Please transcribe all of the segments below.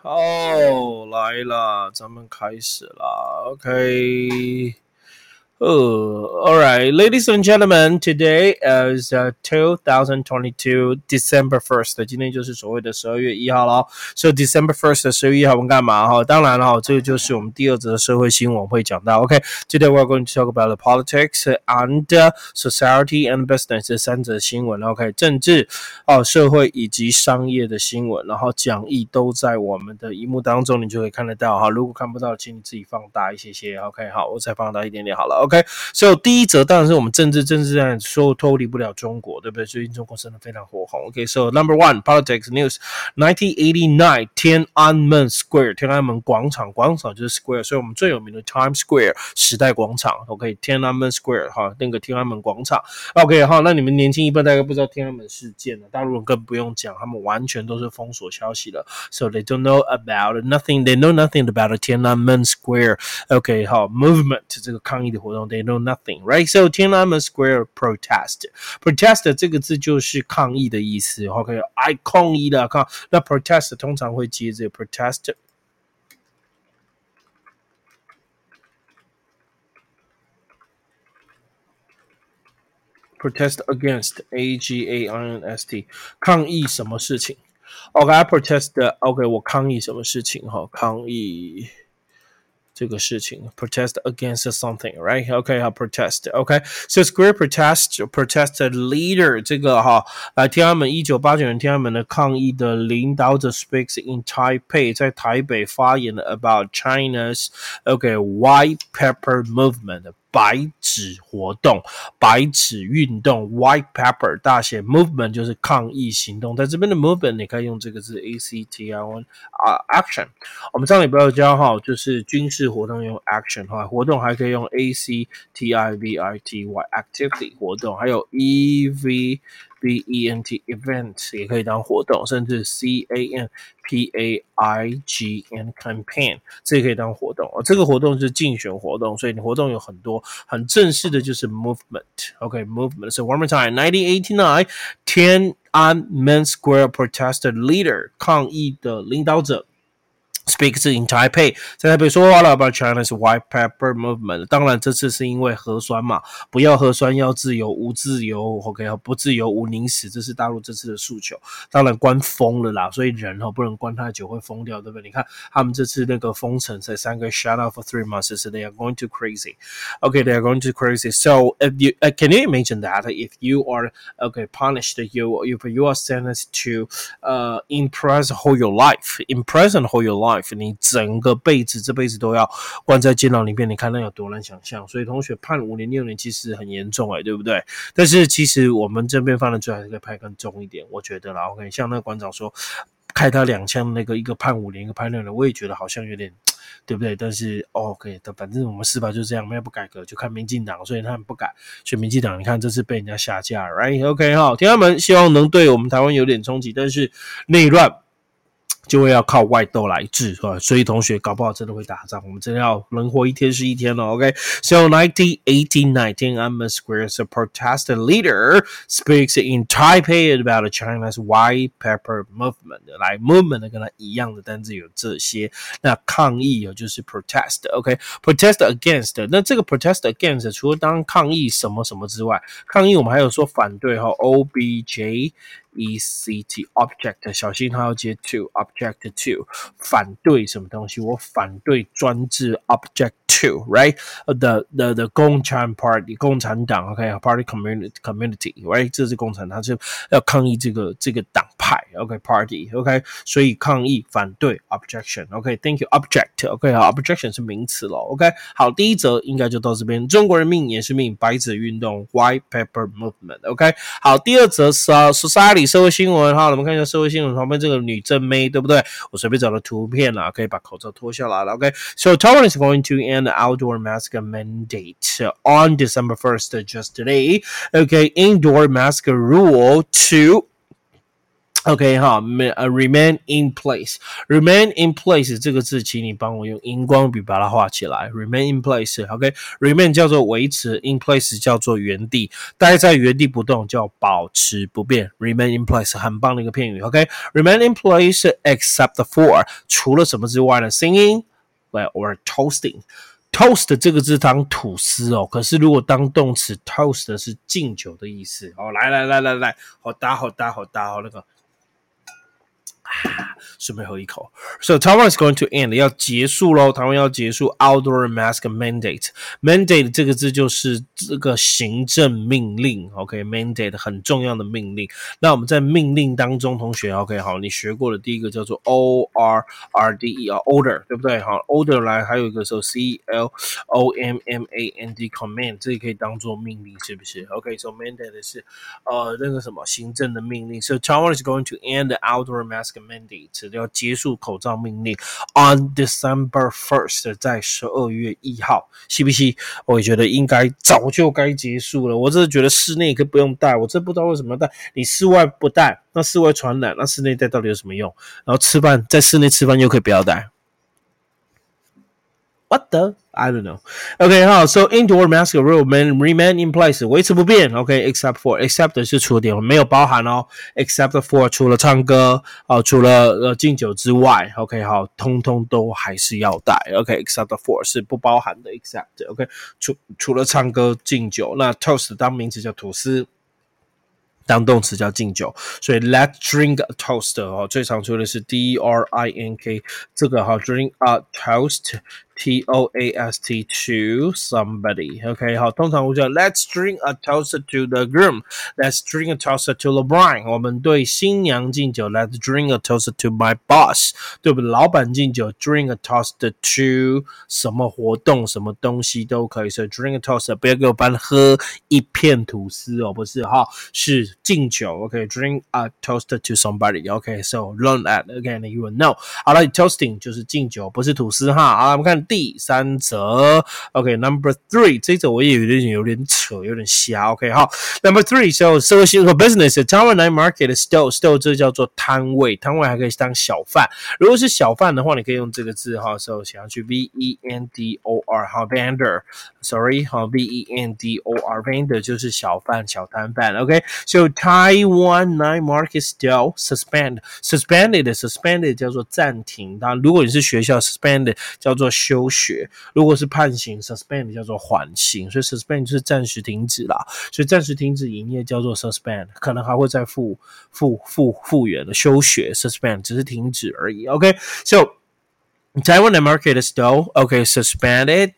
好，来了，咱们开始了，OK。Oh, all right, ladies and gentlemen, today is uh, 2022 December 1st，今天就是所谓的十二月一号了。So December 1st 的十二月一号我们干嘛哈？当然了哈，这个就是我们第二则的社会新闻会讲到。OK，today、okay, we're going to talk about the politics and society and business 这三则新闻。OK，政治哦、社会以及商业的新闻，然后讲义都在我们的荧幕当中，你就可以看得到哈。如果看不到，请你自己放大一些些。OK，好，我再放大一点点好了。 OK，所以第一则当然是我们政治，政治上说脱离不了中国，对不对？最近中国真的非常火红。OK，so number one politics news nineteen eighty nine 天安门 Square 天安门广场，广场就是 Square，所以我们最有名的 Times Square 时代广场。OK，天安门 Square 哈，那个天安门广场。OK，哈，那你们年轻一辈大概不知道天安门事件了，大陆人更不用讲，他们完全都是封锁消息了，so they don't know about nothing. They know nothing about the Tiananmen Square. OK，好，movement 这个抗议的活动 ，they know nothing, right? So Tiananmen Square protest, protest 这个字就是抗议的意思。OK，I 抗议的抗，那 protest 通常会接着 protest。Protest against A G A I N S T，抗议什么事情？OK，I protest。OK，我抗议什么事情？哈，抗议。 这个事情，protest against something, right? OK，好，protest. OK，so square protest protest leader 这个哈，来天安门一九八九年天安门的抗议的领导者 speaks in Taipei，在台北发言了 about China's OK white pepper movement。 白纸活动、白纸运动 （White Paper） 大写 movement 就是抗议行动，在这边的 movement 你可以用这个字 A C T I O N 啊，action。我们上礼拜有教哈，就是军事活动用 action 哈，活动还可以用 A C T I V I T Y activity 活动，还有 E V。B E N T event 也可以当活动，甚至 C A M P A I G N campaign 这也可以当活动哦。这个活动是竞选活动，所以你活动有很多很正式的，就是 movement。OK，movement。So one more time, 1989, Tiananmen Square protester leader 抗议的领导者。Speaks in Taipei，在台北说话了，about China's white pepper movement。当然，这次是因为核酸嘛，不要核酸，要自由，无自由，OK，不自由，无宁死，这是大陆这次的诉求。当然，关封了啦，所以人哈不能关太久，会疯掉，对不对？你看他们这次那个封城才三个 shut off for three months，是 they are going to crazy。OK，they are going to crazy。So if you can you imagine that if you are okay punished, you if you are sentenced to uh in prison whole your life, in prison whole your life。 你整个辈子这辈子都要关在监牢里面，你看那有多难想象。所以同学判五年六年其实很严重哎，对不对？但是其实我们这边犯的罪还是可以判更重一点，我觉得啦。OK，像那个馆长说开他两枪，那个一个判五年，一个判六年，我也觉得好像有点对不对？但是 OK 的，反正我们司法就这样，没有不改革就看民进党，所以他们不改。选民进党，你看这次被人家下架，Right？OK 哈，天安门希望能对我们台湾有点冲击，但是内乱。就会要靠外斗来治，是吧？所以同学搞不好真的会打仗，我们真的要人活一天是一天了。OK，so nineteen eighteen nineteen，Amos Square's protest leader speaks in Taipei about China's white pepper movement。来，movement 跟它一样的单字有这些。那抗议啊，就是 protest，OK，protest against。那这个 protest against 除了当抗议什么什么之外，抗议我们还有说反对哈，obj。Ect object 小心它要接 to object to 反对什么东西？我反对专制 object to right the the the 共产 party 共产党 OK party community community right 这是共产，党是要抗议这个这个党派 OK party OK 所以抗议反对 objection OK thank you object OK 好 objection 是名词了 OK 好第一则应该就到这边，中国人命也是命，白纸运动 White Paper Movement OK 好第二则是 society 社会新闻哈，我们看一下社会新闻旁边这个女正妹，对不对？我随便找的图片啦，可以把口罩脱下来了。OK，so Taiwan is going to end the outdoor mask mandate on December 1st, just today. Okay, indoor mask rule to OK 哈，remain in place，remain in place 这个字，请你帮我用荧光笔把它画起来。remain in place，OK，remain 叫做维持，in place 叫做原地，待在原地不动叫保持不变。remain in place 很棒的一个片语，OK，remain in place except for 除了什么之外呢？Singing or toasting。toast 这个字当吐司哦，可是如果当动词，toast 是敬酒的意思哦。来来来来来，好大好大好大好那个。顺便喝一口。So Taiwan is going to end，要结束喽。台湾要结束 outdoor mask mandate。mandate 这个字就是这个行政命令。OK，mandate 很重要的命令。那我们在命令当中，同学 OK 好，你学过的第一个叫做 O R R D E 啊，order 对不对？好，order 来还有一个时候 C L O M M A N D command，这个可以当做命令，是不是？OK，so mandate 是呃那个什么行政的命令。So Taiwan is going to end the outdoor mask Mandy，只要结束口罩命令，on December first，在十二月一号，是不是？我也觉得应该早就该结束了。我真的觉得室内可以不用戴，我真不知道为什么要戴。你室外不戴，那室外传染，那室内戴到底有什么用？然后吃饭在室内吃饭又可以不要戴。What the? I don't know. Okay, 好，so indoor mask rule remain in place，维持不变。Okay, except for，except 是除了点，没有包含哦。except for 除了唱歌啊，除了呃敬酒之外，OK，好，通通都还是要戴。OK，except for 是不包含的，except OK，除除了唱歌敬酒，那 toast 当名词叫吐司。当动词叫敬酒，所以 let's drink a toast 哦，最常出的是 D R I N K 这个哈，drink a toast。T O A S T to somebody. OK，好，通常我讲 Let's drink a toast to the groom. Let's drink a toast to LeBron. 我们对新娘敬酒。Let's drink a toast to my boss. 对不对？老板敬酒，drink a toast to 什么活动、什么东西都可以。所以 drink a toast 不要给我班喝一片吐司哦，不是哈，是敬酒。OK，drink a toast to somebody. OK，so learn that again. You will know. 好了，toasting 就是敬酒，不是吐司哈。好，我们看。第三则，OK，Number three，这则我也有点有点扯，有点瞎，OK，好，Number three，so 社会新和 business，Taiwan night market stall，stall 这叫做摊位，摊位还可以当小贩，如果是小贩的话，你可以用这个字哈，so 写上去 V E N D O R，好 Sorry，哈，v e n d o r vendor 就是小贩、小摊贩，OK，so Taiwan night market stall suspend，suspended，suspended 叫做暂停，当如果你是学校，suspended 叫做休。学，如果是判刑，suspend 叫做缓刑，所以 suspend 就是暂时停止啦，所以暂时停止营业叫做 suspend，可能还会再复复复复原的休学，suspend 只是停止而已。OK，so Taiwan market is still okay suspended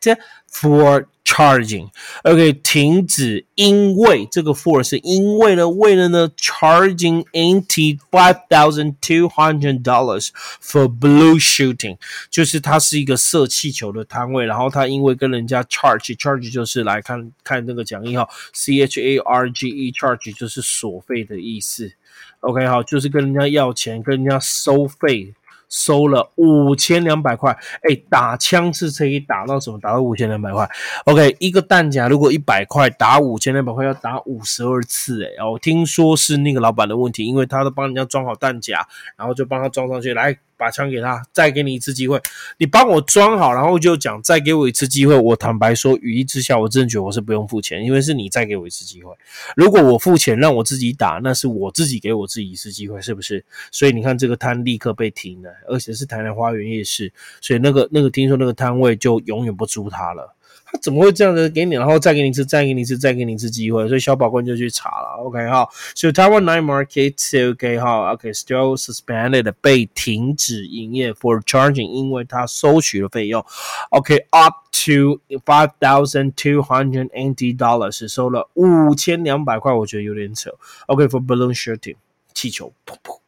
for charging. OK，停止，因为这个 for 是因为呢，为了呢，charging eighty five thousand two hundred dollars for blue shooting，就是它是一个射气球的摊位，然后他因为跟人家 charge，charge 就是来看看那个讲义哈，C H A R G E，charge 就是索费的意思。OK，好，就是跟人家要钱，跟人家收费。 收了五千两百块，哎，打枪是可以打到什么？打到五千两百块。OK，一个弹夹如果一百块，打五千两百块要打五十二次，哎，哦，听说是那个老板的问题，因为他都帮人家装好弹夹，然后就帮他装上去，来。把枪给他，再给你一次机会，你帮我装好，然后就讲再给我一次机会。我坦白说，语义之下，我真的觉得我是不用付钱，因为是你再给我一次机会。如果我付钱让我自己打，那是我自己给我自己一次机会，是不是？所以你看，这个摊立刻被停了，而且是台南花园夜市，所以那个那个听说那个摊位就永远不租他了。他怎么会这样子给你，然后再给你一次，再给你一次，再给你一次机会？所以小宝官就去查了。OK 哈，所以 Taiwan Night Market OK 哈，OK，still suspended 被停止营业 for charging，因为他收取了费用。OK，up to five thousand two hundred eighty dollars 收了五千两百块，我觉得有点扯。OK，for balloon shooting 气球，噗噗。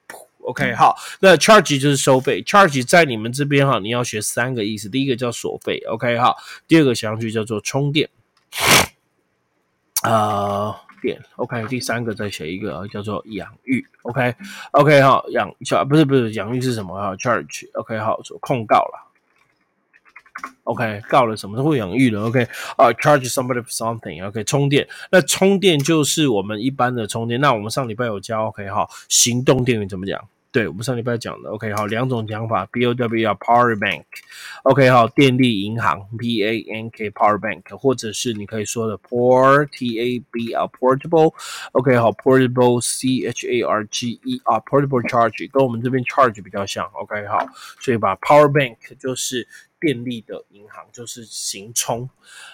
OK，好，那 charge 就是收费，charge 在你们这边哈，你要学三个意思，第一个叫索费，OK，好，第二个想句叫做充电，啊，电，OK，第三个再写一个叫做养育，OK，OK，哈，好，养小不是不是养育是什么啊？charge，OK，好，做控告了。OK，告了什么都会养育的。OK，啊，charge somebody for something。OK，充电，那充电就是我们一般的充电。那我们上礼拜有教 OK 哈，行动电源怎么讲？对我们上礼拜讲的，OK，好，两种讲法，B O W 啊，Power Bank，OK，好，电力银行，P A N K Power Bank，或者是你可以说的 Port，T A B 啊，Portable，OK，好，Portable C H A R G E 啊，Portable Charge 跟我们这边 Charge 比较像，OK，好，所以把 Power Bank 就是便利的银行，就是行充。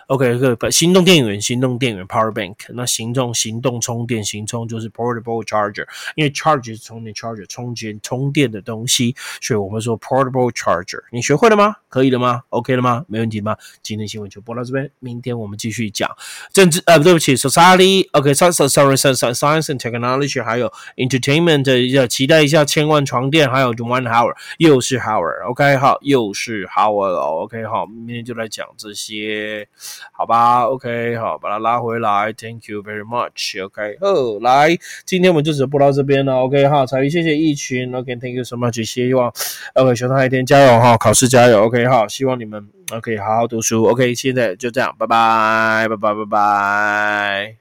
OK，个行动电源，行动电源 Power Bank，那行动行动充电行充就是 Portable Charger，因为 Charge 是充电 Charger 充电充电的东西，所以我们说 Portable Charger。你学会了吗？可以了吗？OK 了吗？没问题吗？今天新闻就播到这边，明天我们继续讲政治呃，对不起，Society，OK，Sorry，Sorry，Science and Technology，还有 Entertainment，要期待一下千万床垫，还有 One Hour，又是 Hour，OK，好，又是 Hour，OK，好，明天就来讲这些。好吧，OK，好，把它拉回来，Thank you very much，OK，哦，来，今天我们就只播到这边了，OK，哈，彩云，谢谢一群，OK，Thank you so much，希望，OK，学生海天加油哈，考试加油，OK，好，希望你们 OK 好好读书，OK，现在就这样，拜拜，拜拜，拜拜。